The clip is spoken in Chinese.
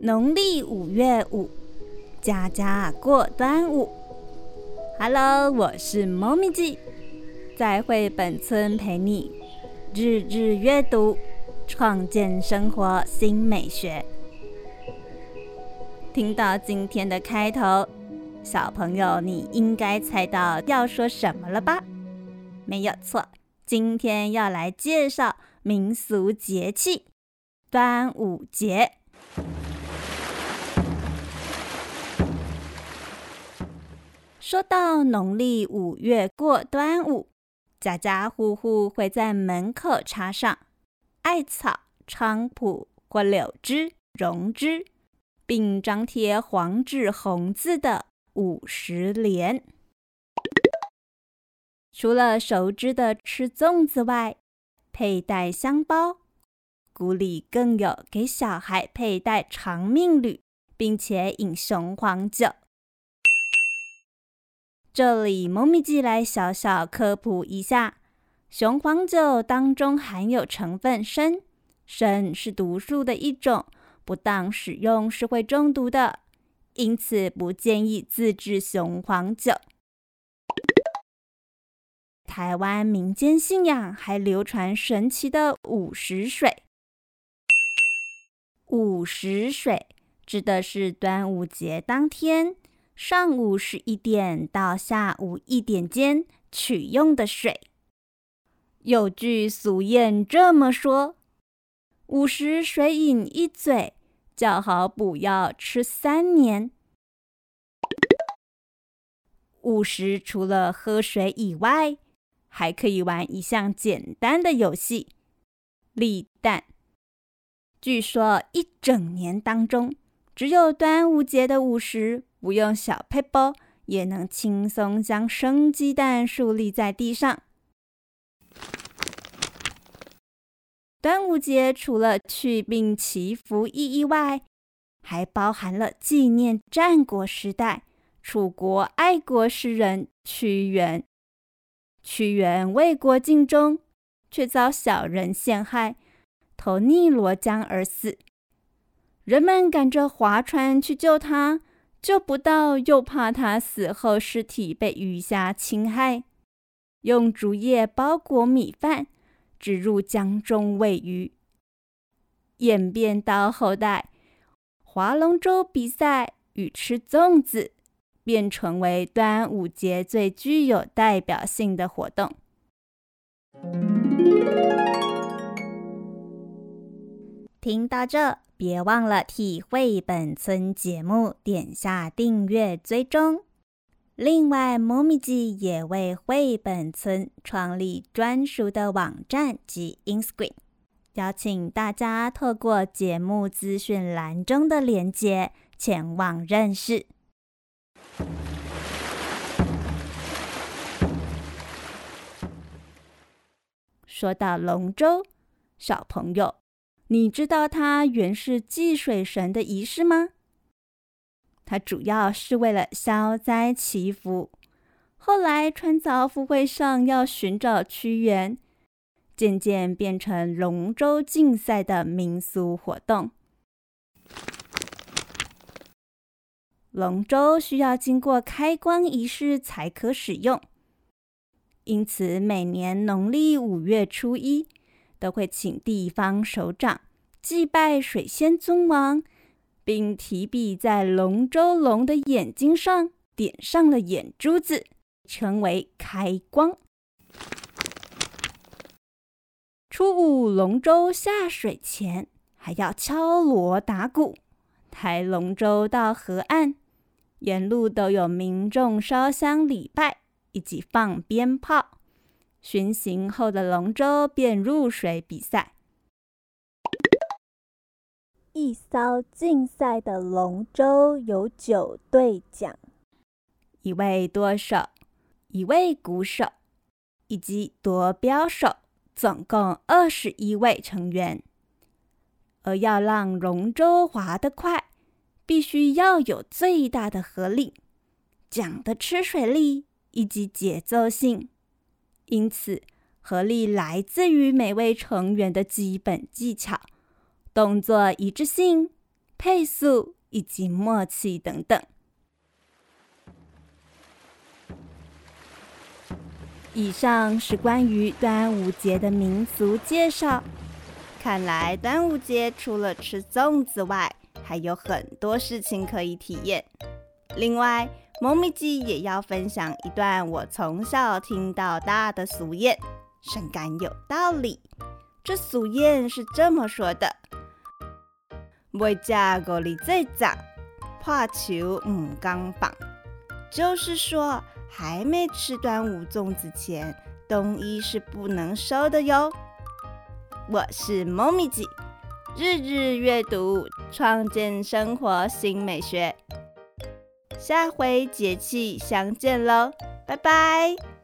农历五月五，家家过端午。Hello，我是猫咪记，在绘本村陪你日日阅读，创建生活新美学。听到今天的开头，小朋友你应该猜到要说什么了吧？没有错，今天要来介绍民俗节气——端午节。说到农历五月过端午，家家户户会在门口插上艾草、菖蒲或柳枝、榕枝，并张贴黄纸红字的五十联。除了熟知的吃粽子外，佩戴香包，古里更有给小孩佩戴长命缕，并且饮雄黄酒。这里，猫咪记来小小科普一下：雄黄酒当中含有成分砷，砷是毒素的一种，不当使用是会中毒的，因此不建议自制雄黄酒。台湾民间信仰还流传神奇的午时水。午时水指的是端午节当天。上午十一点到下午一点间取用的水，有句俗谚这么说：“午时水饮一嘴，叫好补药吃三年。”午时除了喝水以外，还可以玩一项简单的游戏——立蛋。据说一整年当中，只有端午节的午时。不用小配包，也能轻松将生鸡蛋竖立在地上。端午节除了去病祈福意义外，还包含了纪念战国时代楚国爱国诗人屈原。屈原为国尽忠，却遭小人陷害，投汨罗江而死。人们赶着划船去救他。救不到，又怕他死后尸体被鱼虾侵害，用竹叶包裹米饭，植入江中喂鱼。演变到后代，划龙舟比赛与吃粽子，便成为端午节最具有代表性的活动。听到这。别忘了替绘本村节目点下订阅追踪。另外，猫咪记也为绘本村创立专属的网站及 Instagram，邀请大家透过节目资讯栏中的链接前往认识。说到龙舟，小朋友。你知道它原是祭水神的仪式吗？它主要是为了消灾祈福。后来穿凿附会上要寻找屈原，渐渐变成龙舟竞赛的民俗活动。龙舟需要经过开光仪式才可使用，因此每年农历五月初一。都会请地方首长祭拜水仙尊王，并提笔在龙舟龙的眼睛上点上了眼珠子，称为开光。初五龙舟下水前，还要敲锣打鼓，抬龙舟到河岸，沿路都有民众烧香礼拜，以及放鞭炮。巡行后的龙舟便入水比赛。一艘竞赛的龙舟有九对桨，一位舵手，一位鼓手，以及夺标手，总共二十一位成员。而要让龙舟划得快，必须要有最大的合力、桨的吃水力以及节奏性。因此，合力来自于每位成员的基本技巧、动作一致性、配速以及默契等等。以上是关于端午节的民俗介绍。看来端午节除了吃粽子外，还有很多事情可以体验。另外，猫咪鸡也要分享一段我从小听到大的俗谚，深感有道理。这俗谚是这么说的：“未嫁过里最早，怕球唔刚棒。”就是说，还没吃端午粽子前，冬衣是不能收的哟。我是猫咪鸡，日日阅读，创建生活新美学。下回节气相见喽，拜拜。